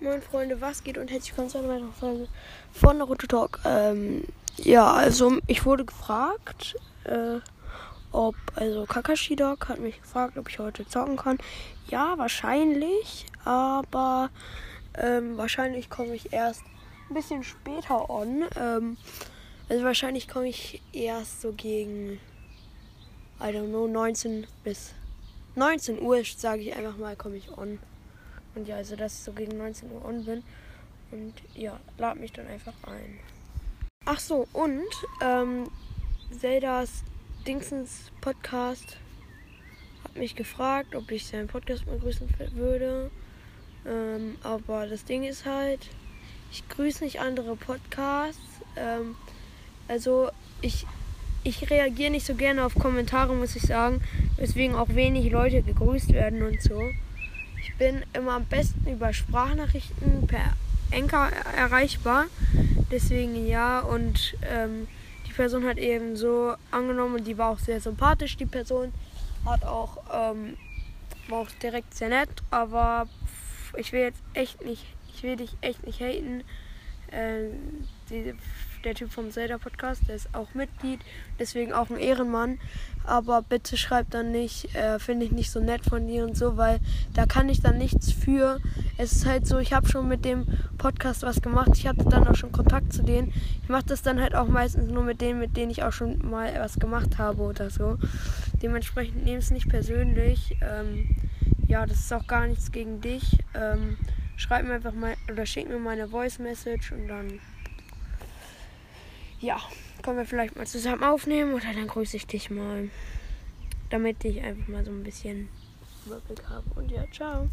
Moin Freunde, was geht und herzlich willkommen zu einer weiteren Folge von Naruto Talk. Ähm, ja, also ich wurde gefragt, äh, ob, also Kakashi Dog hat mich gefragt, ob ich heute zocken kann. Ja, wahrscheinlich, aber ähm, wahrscheinlich komme ich erst ein bisschen später on. Ähm, also wahrscheinlich komme ich erst so gegen, I don't know, 19 bis 19 Uhr, sage ich einfach mal, komme ich on. Und ja, also dass ich so gegen 19 Uhr on bin. Und ja, lad mich dann einfach ein. Ach so, und ähm, Zeldas Dingsens Podcast hat mich gefragt, ob ich seinen Podcast mal grüßen würde. Ähm, aber das Ding ist halt, ich grüße nicht andere Podcasts. Ähm, also ich, ich reagiere nicht so gerne auf Kommentare, muss ich sagen. Weswegen auch wenig Leute gegrüßt werden und so. Ich bin immer am besten über Sprachnachrichten per Enker erreichbar. Deswegen ja. Und ähm, die Person hat eben so angenommen und die war auch sehr sympathisch. Die Person hat auch, ähm, war auch direkt sehr nett. Aber ich will jetzt echt nicht, ich will dich echt nicht haten. Ähm, die, der Typ vom Zelda Podcast, der ist auch Mitglied, deswegen auch ein Ehrenmann. Aber bitte schreibt dann nicht, äh, finde ich nicht so nett von dir und so, weil da kann ich dann nichts für. Es ist halt so, ich habe schon mit dem Podcast was gemacht. Ich hatte dann auch schon Kontakt zu denen. Ich mache das dann halt auch meistens nur mit denen, mit denen ich auch schon mal was gemacht habe oder so. Dementsprechend nehme es nicht persönlich. Ähm, ja, das ist auch gar nichts gegen dich. Ähm, schreib mir einfach mal oder schick mir meine Voice Message und dann ja, können wir vielleicht mal zusammen aufnehmen oder dann grüße ich dich mal. Damit ich einfach mal so ein bisschen Überblick habe. Und ja, ciao.